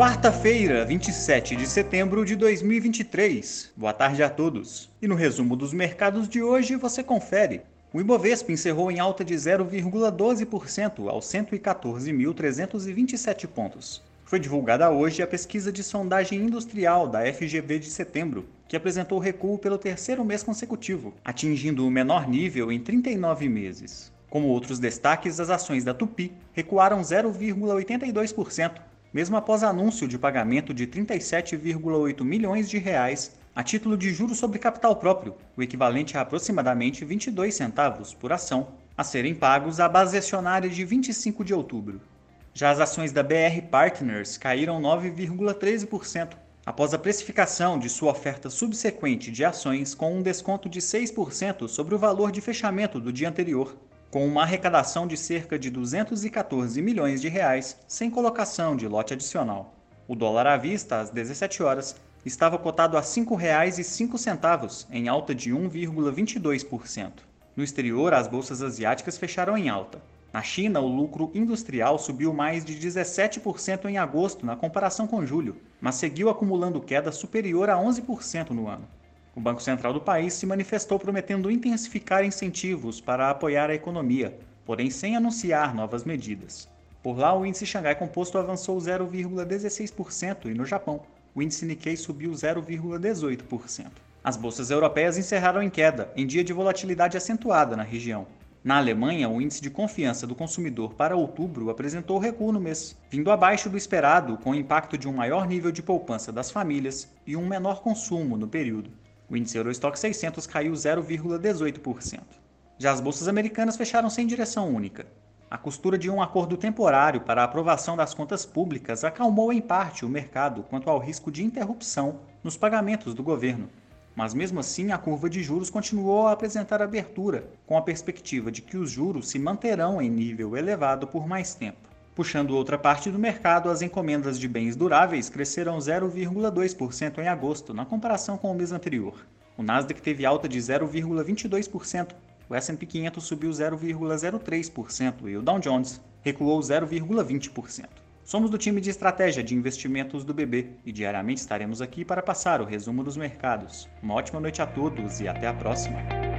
quarta-feira, 27 de setembro de 2023. Boa tarde a todos. E no resumo dos mercados de hoje você confere. O Ibovespa encerrou em alta de 0,12% aos 114.327 pontos. Foi divulgada hoje a pesquisa de sondagem industrial da FGV de setembro, que apresentou recuo pelo terceiro mês consecutivo, atingindo o menor nível em 39 meses. Como outros destaques, as ações da Tupi recuaram 0,82%, mesmo após anúncio de pagamento de 37,8 milhões de reais a título de juros sobre capital próprio, o equivalente a aproximadamente 22 centavos por ação, a serem pagos à base acionária de 25 de outubro. Já as ações da BR Partners caíram 9,13%, após a precificação de sua oferta subsequente de ações com um desconto de 6% sobre o valor de fechamento do dia anterior, com uma arrecadação de cerca de 214 milhões de reais, sem colocação de lote adicional. O dólar à vista, às 17 horas, estava cotado a R$ 5,05, em alta de 1,22%. No exterior, as bolsas asiáticas fecharam em alta. Na China, o lucro industrial subiu mais de 17% em agosto na comparação com julho, mas seguiu acumulando queda superior a 11% no ano. O Banco Central do país se manifestou prometendo intensificar incentivos para apoiar a economia, porém sem anunciar novas medidas. Por lá, o índice Xangai Composto avançou 0,16% e no Japão, o índice Nikkei subiu 0,18%. As bolsas europeias encerraram em queda, em dia de volatilidade acentuada na região. Na Alemanha, o índice de confiança do consumidor para outubro apresentou recuo no mês, vindo abaixo do esperado com o impacto de um maior nível de poupança das famílias e um menor consumo no período. O índice Eurostock 600 caiu 0,18%. Já as bolsas americanas fecharam sem direção única. A costura de um acordo temporário para a aprovação das contas públicas acalmou em parte o mercado quanto ao risco de interrupção nos pagamentos do governo. Mas mesmo assim, a curva de juros continuou a apresentar abertura, com a perspectiva de que os juros se manterão em nível elevado por mais tempo. Puxando outra parte do mercado, as encomendas de bens duráveis cresceram 0,2% em agosto, na comparação com o mês anterior. O Nasdaq teve alta de 0,22%, o S&P 500 subiu 0,03% e o Dow Jones recuou 0,20%. Somos do time de estratégia de investimentos do BB e diariamente estaremos aqui para passar o resumo dos mercados. Uma ótima noite a todos e até a próxima!